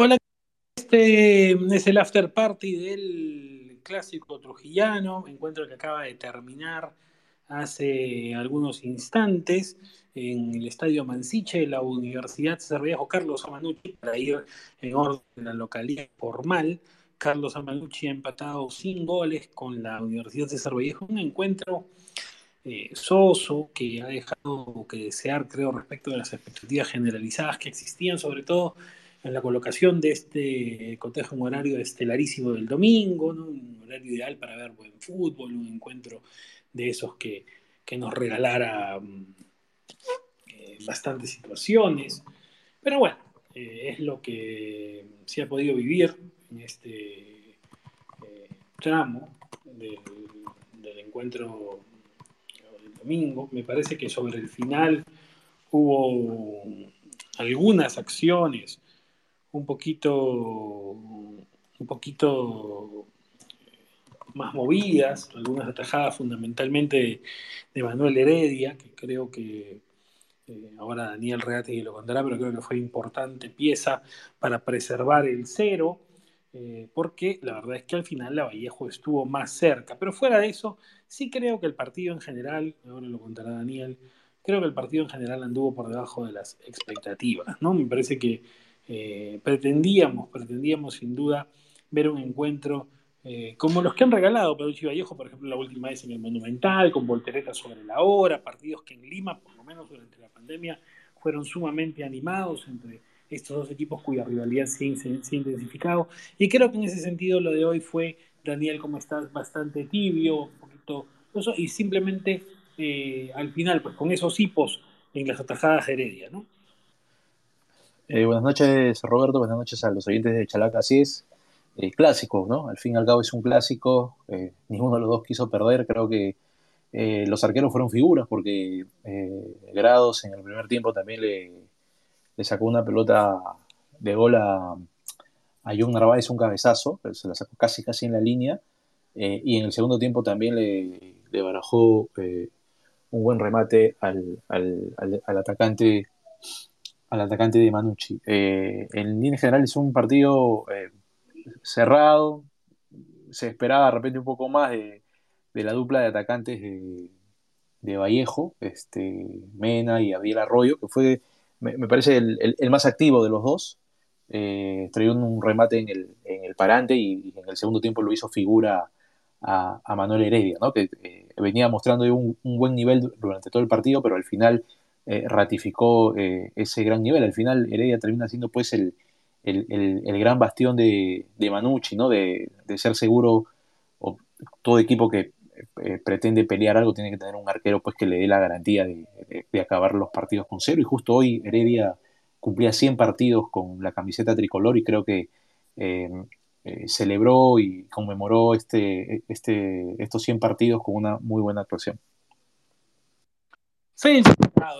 Hola, este es el after party del clásico trujillano, encuentro que acaba de terminar hace algunos instantes en el Estadio Mansiche de la Universidad César Vallejo Carlos Amanucci para ir en orden de la localidad formal. Carlos Amanucci ha empatado sin goles con la Universidad César Vallejo, un encuentro eh, soso que ha dejado que desear, creo, respecto de las expectativas generalizadas que existían, sobre todo en la colocación de este cotejo en horario estelarísimo del domingo, un horario ideal para ver buen fútbol, un encuentro de esos que, nos regalara mm, eh, bastantes situaciones. Pero bueno, eh, es lo que se ha podido vivir en este eh, tramo del encuentro del domingo. Me parece que sobre el final hubo algunas acciones un poquito, un poquito más movidas, algunas atajadas fundamentalmente de, Manuel Heredia, que creo que eh, ahora Daniel Reate lo contará, pero creo que fue importante pieza para preservar el cero, eh, porque la verdad es que al final la Vallejo estuvo más cerca. Pero fuera de eso, sí creo que el partido en general, ahora lo contará Daniel, creo que el partido en general anduvo por debajo de las expectativas, ¿no? Me parece que eh, pretendíamos, pretendíamos sin duda ver un encuentro eh, como los que han regalado Perucci Vallejo, por ejemplo, la última vez en el Monumental, con volteretas sobre la hora, partidos que en Lima, por lo menos durante la pandemia, fueron sumamente animados entre estos dos equipos cuya rivalidad se, ha intensificado. Y creo que en ese sentido lo de hoy fue, Daniel, como estás, bastante tibio, un poquito y simplemente eh, al final, pues con esos hipos en las atajadas Heredia, ¿no? Eh, buenas noches, Roberto. Buenas noches a los oyentes de Chalaca. Así es, eh, clásico, ¿no? Al fin y al cabo es un clásico. Eh, ninguno de los dos quiso perder. Creo que los arqueros fueron figuras porque Grados en el primer tiempo también le, sacó una pelota de gol a, a John Narváez, un cabezazo, se la sacó casi casi en la línea. y en el segundo tiempo también le, barajó un buen remate al atacante al atacante de Manucci. Eh, en línea general es un partido eh, cerrado, se esperaba de repente un poco más de, la dupla de atacantes de, Vallejo, este, Mena y Abiel Arroyo, que fue, me, parece, el, más activo de los dos. Eh, traía un, remate en el, parante y, en el segundo tiempo lo hizo figura a, Manuel Heredia, ¿no? que venía mostrando un, buen nivel durante todo el partido, pero al final eh, ratificó eh, ese gran nivel. Al final Heredia termina siendo pues el, gran bastión de, de Manucci, ¿no? De, ser seguro, o todo equipo que eh, pretende pelear algo tiene que tener un arquero pues que le dé la garantía de, acabar los partidos con cero. Y justo hoy Heredia cumplía 100 partidos con la camiseta tricolor y creo que celebró y conmemoró este, este, estos 100 partidos con una muy buena actuación. Se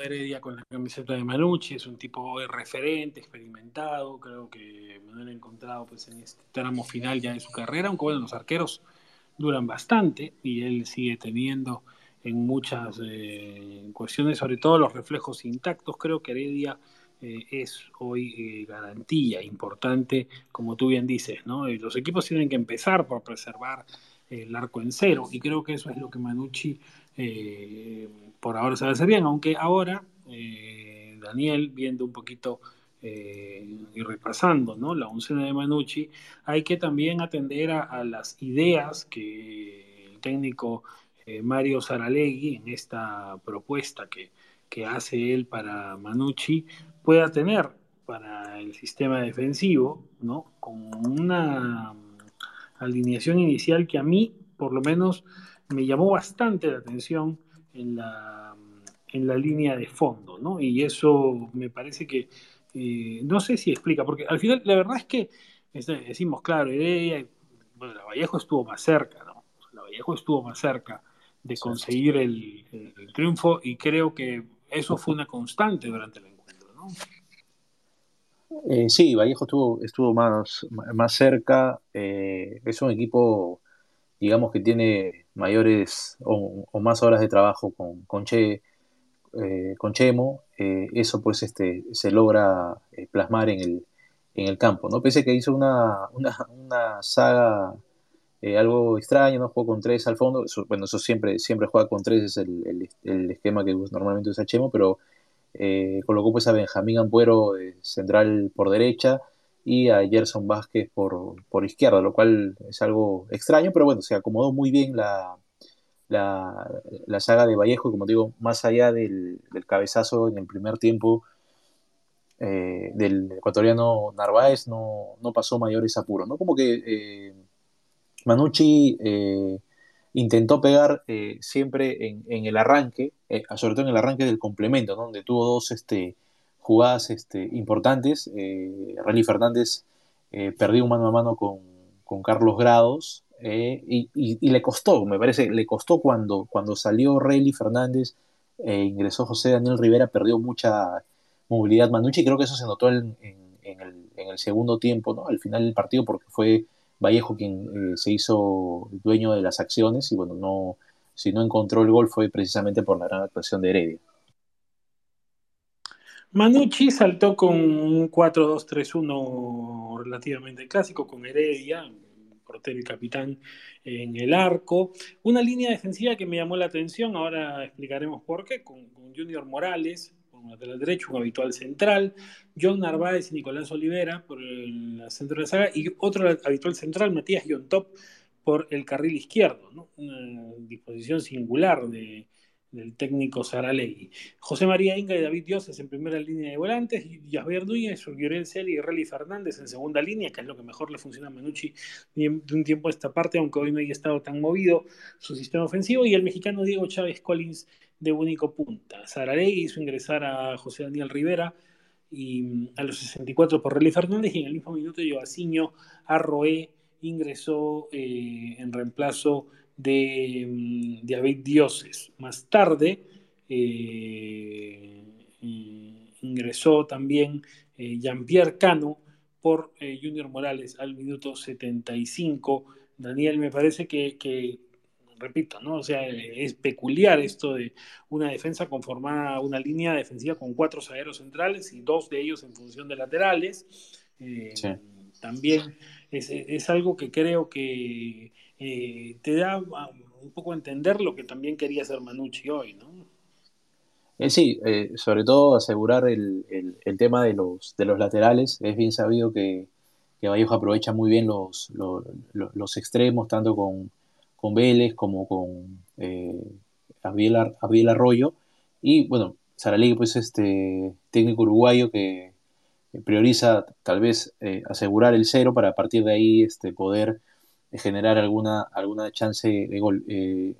Heredia con la camiseta de Manucci, es un tipo referente, experimentado, creo que Manuel ha encontrado pues, en este tramo final ya de su carrera, aunque bueno, los arqueros duran bastante y él sigue teniendo en muchas eh, cuestiones, sobre todo los reflejos intactos, creo que Heredia eh, es hoy eh, garantía importante, como tú bien dices, ¿no? los equipos tienen que empezar por preservar el arco en cero y creo que eso es lo que Manucci por ahora se hacer bien, aunque ahora eh, Daniel, viendo un poquito eh, y repasando ¿no? la oncena de Manucci, hay que también atender a, las ideas que el técnico eh, Mario Saralegui en esta propuesta que, que hace él para Manucci pueda tener para el sistema defensivo, ¿no? con una alineación inicial que a mí, por lo menos, me llamó bastante la atención en la, en la línea de fondo, ¿no? Y eso me parece que, eh, no sé si explica, porque al final la verdad es que este, decimos, claro, Heredia, bueno, la Vallejo estuvo más cerca, ¿no? La Vallejo estuvo más cerca de conseguir el, triunfo y creo que eso fue una constante durante el encuentro, ¿no? Eh, sí, Vallejo estuvo, estuvo más, más cerca, eh, es un equipo, digamos, que tiene mayores o, más horas de trabajo con, con, che, eh, con Chemo, eh, eso pues este, se logra eh, plasmar en el, en el campo, ¿no? Pese que hizo una, una, saga algo extraña, ¿no? Jugó con tres al fondo, bueno, eso siempre, siempre juega con tres, es el, el, esquema que normalmente usa Chemo, pero colocó pues a Benjamín Ampuero central por derecha y a Gerson Vázquez por, por izquierda, lo cual es algo extraño, pero bueno, se acomodó muy bien la, la, la saga de Vallejo, como digo, más allá del, del cabezazo en el primer tiempo, eh, del ecuatoriano Narváez no, no, pasó mayores apuros, ¿no? Como que eh, Manucci eh, intentó pegar siempre en, en, el arranque, sobre todo en el arranque del complemento, donde tuvo dos este, jugadas este, importantes. Rally Fernández perdió un mano a mano con, Carlos Grados y, y, le costó, me parece, le costó cuando, cuando salió Rally Fernández, ingresó José Daniel Rivera, perdió mucha movilidad Manucci, y creo que eso se notó en, el, segundo tiempo, ¿no? al final del partido, porque fue Vallejo quien eh, se hizo dueño de las acciones y bueno, no, si no encontró el gol fue precisamente por la gran actuación de Heredia. Manucci saltó con un 4-2-3-1 relativamente clásico con Heredia, portero y capitán en el arco. Una línea defensiva que me llamó la atención, ahora explicaremos por qué, con Junior Morales, un lateral derecho, un habitual central, John Narváez y Nicolás Olivera por el centro de la saga, y otro habitual central, Matías Top por el carril izquierdo, una disposición singular de, del técnico Saralegui. José María Inga y David Dioses en primera línea de volantes, y Jasper Núñez, Uriel Celi y Relly Fernández en segunda línea, que es lo que mejor le funciona a Manucci de un tiempo a esta parte, aunque hoy no haya estado tan movido su sistema ofensivo, y el mexicano Diego Chávez Collins de único punta. Saralegui hizo ingresar a José Daniel Rivera y a los 64 por Relly Fernández y en el mismo minuto Joaciño Arroé ingresó eh, en reemplazo de, mm, David Dioses. Más tarde eh, ingresó también eh, Jean-Pierre Cano por Junior Morales al minuto 75. Daniel, me parece que, que repito, ¿no? O sea, es peculiar esto de una defensa conformada, una línea defensiva con cuatro zagueros centrales y dos de ellos en función de laterales. Eh, también es, algo que creo que eh, te da un poco a entender lo que también quería hacer Manucci hoy, ¿no? Eh, sí, sobre todo asegurar el, tema de los, de los laterales. Es bien sabido que, que Vallejo aprovecha muy bien los, los extremos, tanto con, con Vélez como con eh, Abiel, Arroyo. Y bueno, Saralegui, pues este técnico uruguayo que prioriza tal vez eh, asegurar el cero para a partir de ahí este, poder generar alguna, alguna chance de gol. Eh,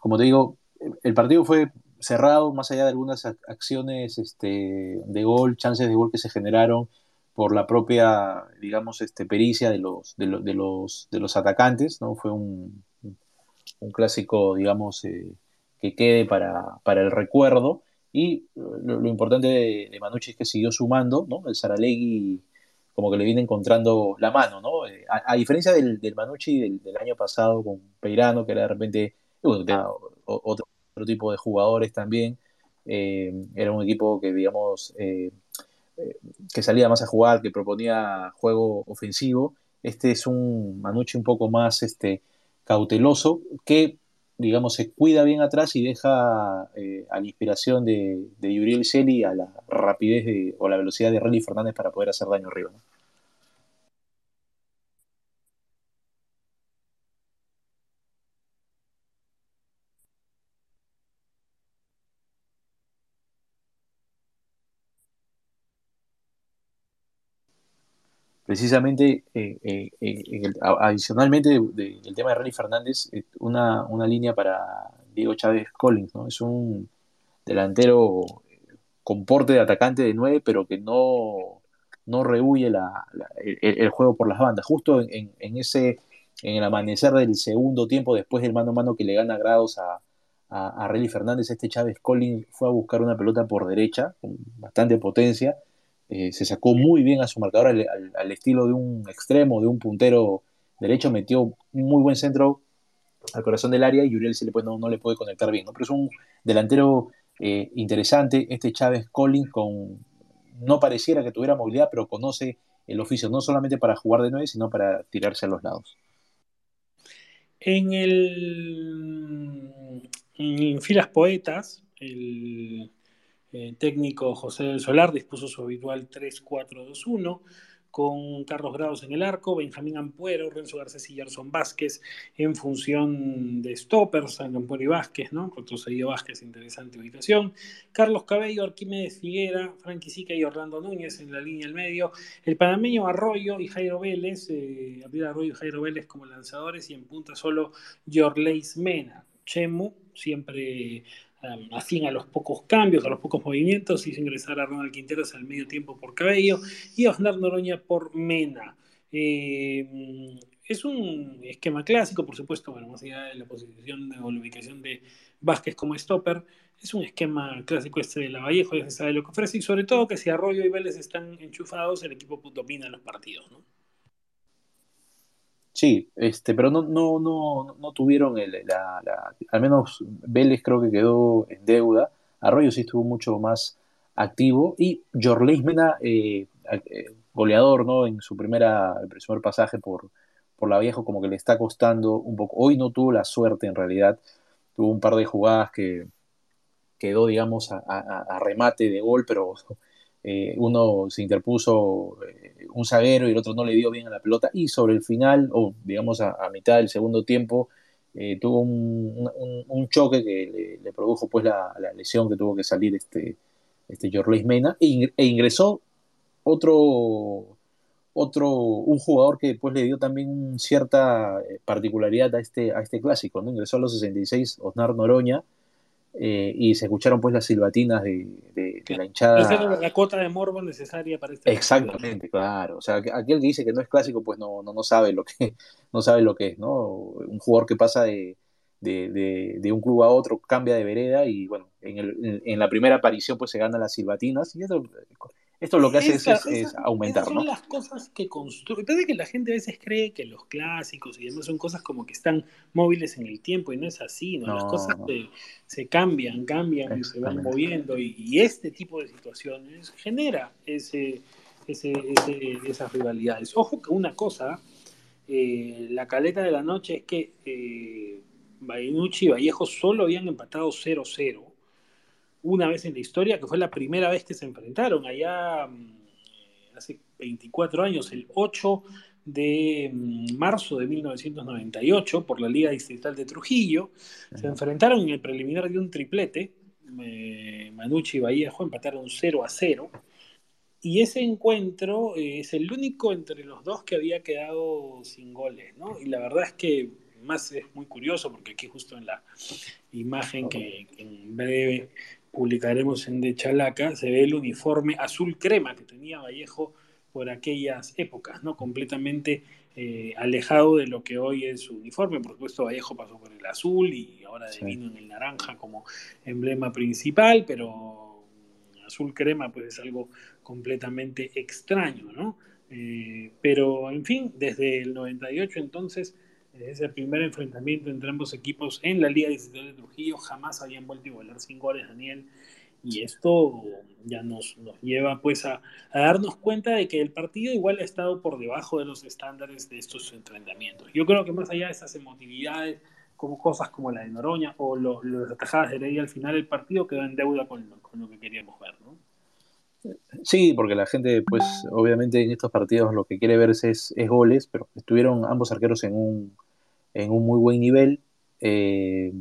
como te digo, el partido fue cerrado, más allá de algunas acciones este, de gol, chances de gol que se generaron por la propia, digamos, este, pericia de los, de, los, de los atacantes, ¿no? Fue un, un clásico, digamos, eh, que quede para, el recuerdo. Y lo, importante de, de, Manucci es que siguió sumando, ¿no? El Saralegui como que le viene encontrando la mano, ¿no? Eh, a, diferencia del, del Manucci del, año pasado con Peirano, que era de repente otro, tipo de jugadores también, eh, era un equipo que, digamos, que salía más a jugar, que proponía juego ofensivo. Este es un Manucci un poco más, este, cauteloso que, digamos, se cuida bien atrás y deja eh, a la inspiración de, de Yuriel Celi a la rapidez o la velocidad de Relly Fernández para poder hacer daño arriba. Precisamente, eh, eh, eh, adicionalmente del tema de Rally Fernández, una, una, línea para Diego Chávez Collins, ¿no? Es un delantero con porte de atacante de 9, pero que no, no rehuye la, el, juego por las bandas. Justo en, en, ese, en el amanecer del segundo tiempo, después del mano a mano que le gana grados a, a, Fernández, este Chávez Collins fue a buscar una pelota por derecha, con bastante potencia, eh, se sacó muy bien a su marcador al, estilo de un extremo, de un puntero derecho, metió un muy buen centro al corazón del área y Uriel se le no, no, le puede conectar bien, pero es un delantero eh, interesante, este Chávez Collins con no pareciera que tuviera movilidad, pero conoce el oficio, no solamente para jugar de nueve, sino para tirarse a los lados. En el en filas poetas, el, técnico José del Solar dispuso su habitual 3-4-2-1 con Carlos Grados en el arco, Benjamín Ampuero, Renzo Garcés y Gerson Vázquez en función de stoppers, Ampuero y Vázquez, ¿no? Retrocedió Vázquez, interesante ubicación. Carlos Cabello, Arquímedes Figuera, Frankie Sica y Orlando Núñez en la línea del medio. El panameño Arroyo y Jairo Vélez, eh, Arroyo y Jairo Vélez como lanzadores y en punta solo Jorleis Mena. Chemu, siempre Um, así a los pocos cambios, a los pocos movimientos, hizo ingresar a Ronald Quinteros al medio tiempo por Cabello y a Osnar Noroña por Mena. Eh, es un esquema clásico, por supuesto, bueno, más allá de la posición o la ubicación de Vázquez como stopper, es un esquema clásico este de la Vallejo, ya se sabe lo que ofrece, y sobre todo que si Arroyo y Vélez están enchufados, el equipo domina los partidos, ¿no? Sí, este, pero no, no, no, no tuvieron el, la, al menos Vélez creo que quedó en deuda. Arroyo sí estuvo mucho más activo y Jorleis Mena, eh, eh, goleador, ¿no? En su primera, el primer pasaje por, por la vieja, como que le está costando un poco. Hoy no tuvo la suerte en realidad, tuvo un par de jugadas que quedó, digamos, a remate de gol, pero eh, uno se interpuso eh, un zaguero y el otro no le dio bien a la pelota y sobre el final, o digamos a, mitad del segundo tiempo, eh, tuvo un, choque que le, produjo pues la, lesión que tuvo que salir este, este Mena e, e, ingresó otro, otro, un jugador que después le dio también cierta particularidad a este, a este clásico, ¿no? Ingresó a los 66 Osnar Noroña, eh, y se escucharon pues las silbatinas de, la hinchada. Esa era la cota de morbo necesaria para este Exactamente, claro. O sea, aquel que dice que no es clásico, pues no, no, no sabe lo que no sabe lo que es, ¿no? Un jugador que pasa de, de, un club a otro, cambia de vereda y bueno, en, el, en, la primera aparición pues se gana las silbatinas y eso esto lo que hace es, aumentar, son las cosas que construyen. Parece que la gente a veces cree que los clásicos y demás son cosas como que están móviles en el tiempo y no es así, ¿no? las cosas Se, cambian, cambian y se van moviendo y, este tipo de situaciones genera ese, ese, esas rivalidades. Ojo que una cosa, eh, la caleta de la noche es que eh, y Vallejo solo habían empatado 0-0 una vez en la historia, que fue la primera vez que se enfrentaron, allá mm, hace 24 años, el 8 de mm, marzo de 1998, por la Liga Distrital de Trujillo. Se enfrentaron en el preliminar de un triplete. Manucci y Vallejo empataron 0 a 0. Y ese encuentro eh, es el único entre los dos que había quedado sin goles, ¿no? Y la verdad es que más es muy curioso porque aquí justo en la imagen que en breve publicaremos en De Chalaca, se ve el uniforme azul crema que tenía Vallejo por aquellas épocas, ¿no? Completamente eh, alejado de lo que hoy es su uniforme. Por supuesto, Vallejo pasó por el azul y ahora vino en el naranja como emblema principal, pero azul crema pues es algo completamente extraño, ¿no? Eh, pero, en fin, desde el 98 entonces ese primer enfrentamiento entre ambos equipos en la Liga Distrital de Trujillo jamás habían vuelto a igualar sin goles, Daniel. Y esto ya nos, nos lleva pues a, darnos cuenta de que el partido igual ha estado por debajo de los estándares de estos enfrentamientos. Yo creo que más allá de esas emotividades, como cosas como la de Noroña o las atajadas de Heredia, al final el partido quedó en deuda con, con lo que queríamos ver, ¿no? Sí, porque la gente, pues, obviamente en estos partidos lo que quiere ver es, es goles, pero estuvieron ambos arqueros en un, en un muy buen nivel. Eh,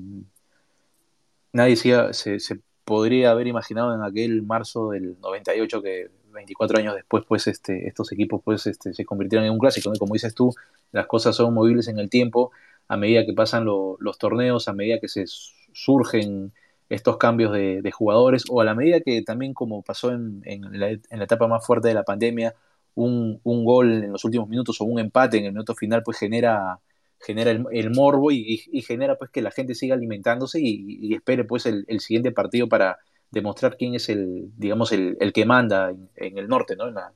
nadie se, se, podría haber imaginado en aquel marzo del 98 que 24 años después pues este, estos equipos pues este, se convirtieron en un clásico. Como dices tú, las cosas son movibles en el tiempo a medida que pasan los torneos, a medida que se surgen estos cambios de, jugadores o a la medida que también como pasó en, la, etapa más fuerte de la pandemia, un, un, gol en los últimos minutos o un empate en el minuto final pues genera genera el, morbo y, genera pues que la gente siga alimentándose y, espere pues el, siguiente partido para demostrar quién es el, digamos, el, que manda en, el norte, ¿no? En la,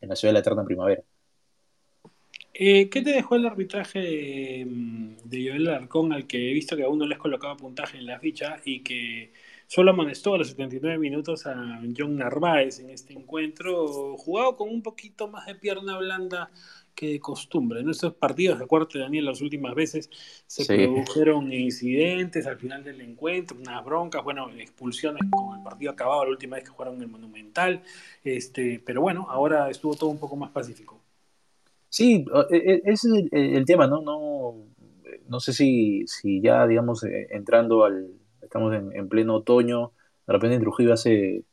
en la ciudad de la eterna primavera. Eh, ¿Qué te dejó el arbitraje de, de Joel Alarcón al que he visto que aún no les colocaba puntaje en la ficha y que solo amonestó a los 79 minutos a John Narváez en este encuentro, jugado con un poquito más de pierna blanda que de costumbre. En estos partidos, de acuerdo Daniel, las últimas veces se produjeron incidentes al final del encuentro, unas broncas, bueno, expulsiones con el partido acabado la última vez que jugaron en el Monumental, este, pero bueno, ahora estuvo todo un poco más pacífico. Sí, e, e, ese es el, tema, ¿no? No, no sé si, si ya, digamos, eh, entrando al, estamos en, pleno otoño, de repente en Trujillo hace,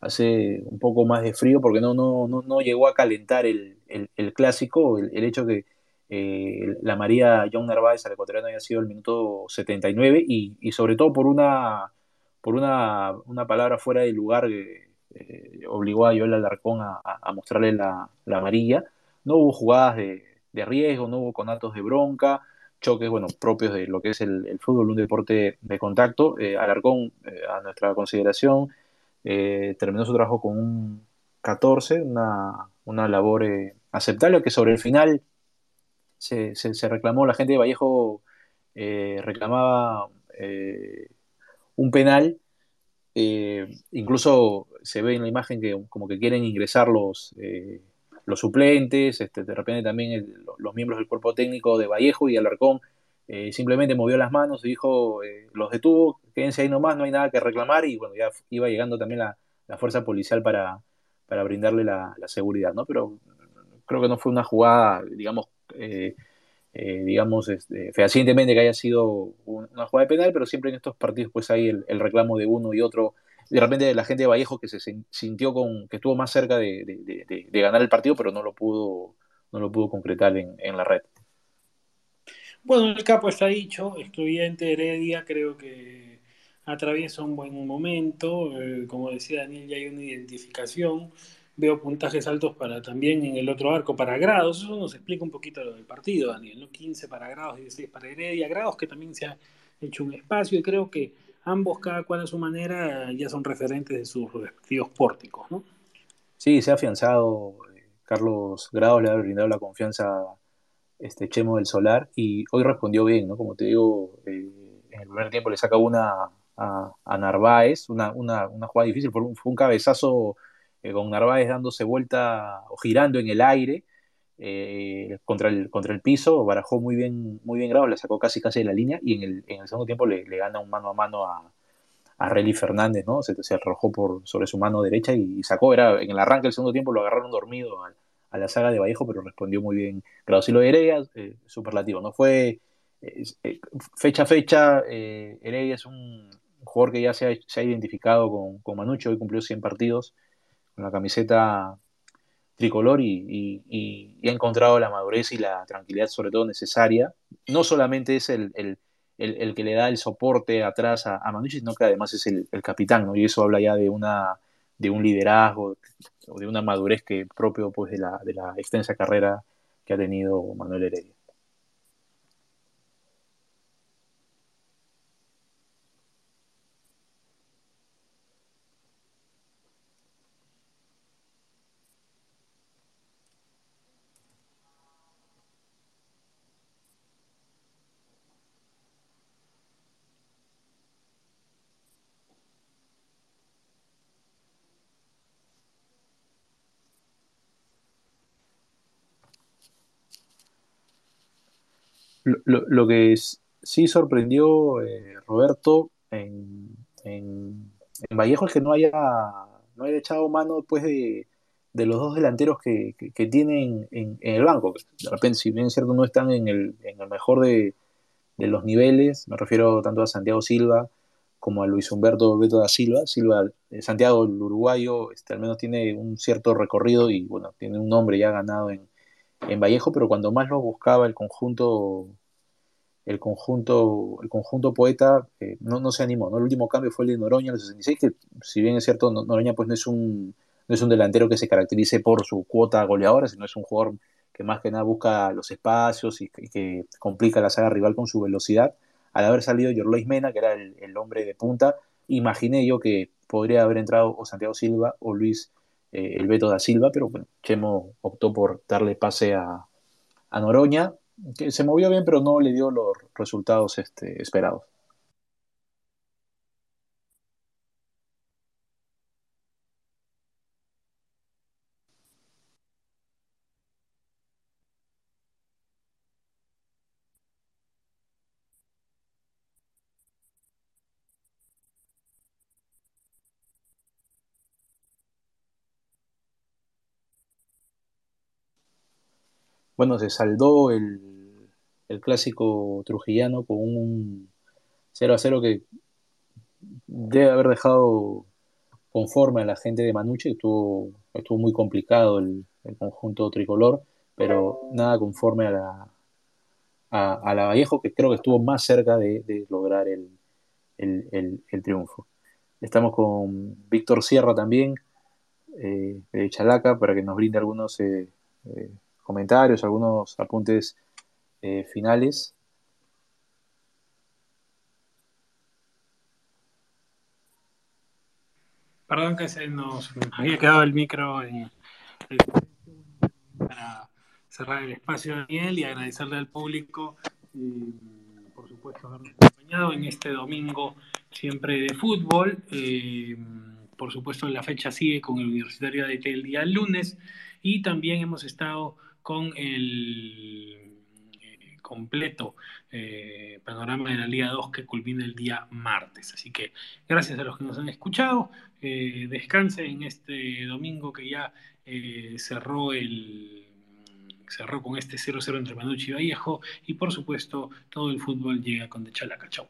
hace un poco más de frío porque no, no, no, no llegó a calentar el, el, clásico, el, hecho que eh, la María John Narváez al ecuatoriano haya sido el minuto 79 y, y sobre todo por una, por una, una palabra fuera de lugar que eh, obligó a Joel Alarcón a, mostrarle la, la, amarilla. No hubo jugadas de, de, riesgo, no hubo conatos de bronca, choques bueno, propios de lo que es el, fútbol, un deporte de contacto. Eh, Alarcón, a nuestra consideración, terminó su trabajo con un 14, una, una labor aceptable, que sobre el final se, reclamó, la gente de Vallejo eh, reclamaba eh, un penal, eh, incluso se ve en la imagen que como que quieren ingresar los, los suplentes, este, de repente también los miembros del cuerpo técnico de Vallejo y Alarcón simplemente movió las manos y dijo, los detuvo, quédense ahí nomás, no hay nada que reclamar y bueno, ya iba llegando también la, fuerza policial para, para brindarle la, la, seguridad, ¿no? Pero creo que no fue una jugada, digamos, eh, eh, digamos, este, fehacientemente que haya sido una jugada de penal, pero siempre en estos partidos pues hay el, reclamo de uno y otro. De repente la gente de Vallejo que se sintió con, que estuvo más cerca de, ganar el partido, pero no lo pudo, no lo pudo concretar en, la red. Bueno, el capo está dicho, excluyente Heredia, creo que atraviesa un buen momento, eh, como decía Daniel, ya hay una identificación veo puntajes altos para también en el otro arco para grados. Eso nos explica un poquito lo del partido, Daniel, ¿no? 15 para grados, 16 para Heredia, grados que también se ha hecho un espacio y creo que ambos, cada cual a su manera, ya son referentes de sus respectivos pórticos, ¿no? Sí, se ha afianzado. Eh, Carlos Grados le ha brindado la confianza este Chemo del Solar y hoy respondió bien, ¿no? Como te digo, eh, en el primer tiempo le saca una a, Narváez, una, una, una jugada difícil, fue un cabezazo eh, con Narváez dándose vuelta o girando en el aire eh, contra, el, contra el piso, barajó muy bien, muy bien grado, le sacó casi casi de la línea y en el, en el segundo tiempo le, gana un mano a mano a, a Relly Fernández, ¿no? Se, se, arrojó por, sobre su mano derecha y, sacó, era en el arranque del segundo tiempo lo agarraron dormido a, la saga de Vallejo, pero respondió muy bien. Grado, si lo de Heredia, eh, superlativo, ¿no? Fue fecha a fecha, Heredia es un jugador que ya se ha, se ha identificado con, con Manucho, hoy cumplió 100 partidos, la camiseta tricolor y, ha encontrado la madurez y la tranquilidad sobre todo necesaria. No solamente es el, que le da el soporte atrás a, a sino que además es el, capitán, ¿no? y eso habla ya de, una, de un liderazgo o de una madurez que propio pues, de, la, de la extensa carrera que ha tenido Manuel Heredia. Lo, que sí sorprendió eh, Roberto en, en, Vallejo es que no haya, no haya echado mano después de, los dos delanteros que, tienen en, el banco. De repente, si bien es cierto, no están en el, mejor de, los niveles, me refiero tanto a Santiago Silva como a Luis Humberto Beto da Silva. Silva, eh, Santiago, el uruguayo, este, al menos tiene un cierto recorrido y bueno, tiene un nombre ya ganado en, en Vallejo, pero cuando más lo buscaba el conjunto el conjunto, el conjunto poeta eh, no, no, se animó. ¿no? El último cambio fue el de Noroña en el 66, que si bien es cierto, Noroña pues no es un, no es un delantero que se caracterice por su cuota goleadora, sino es un jugador que más que nada busca los espacios y, que complica la saga rival con su velocidad. Al haber salido Yorlois Mena, que era el, hombre de punta, imaginé yo que podría haber entrado o Santiago Silva o Luis eh, el Beto da Silva, pero bueno, Chemo optó por darle pase a, a Noroña, que se movió bien, pero no le dio los resultados este, esperados. Bueno, se saldó el, clásico trujillano con un 0 a 0 que debe haber dejado conforme a la gente de Manucci, estuvo, estuvo muy complicado el, conjunto tricolor, pero nada conforme a la, a, la Vallejo, que creo que estuvo más cerca de, lograr el, triunfo. Estamos con Víctor Sierra también, eh, de Chalaca, para que nos brinde algunos eh, eh, comentarios, algunos apuntes finales. Perdón que se nos había quedado el micro en, para cerrar el espacio, Daniel, y agradecerle al público, eh, por supuesto, habernos acompañado en este domingo siempre de fútbol. Eh, por supuesto, la fecha sigue con el Universitario de el día lunes y también hemos estado con el completo eh, panorama de la Liga 2 que culmina el día martes. Así que gracias a los que nos han escuchado. Eh, en este domingo que ya eh, cerró el cerró con este 0-0 entre Manucci y Vallejo y por supuesto todo el fútbol llega con De Chalaca. Chau.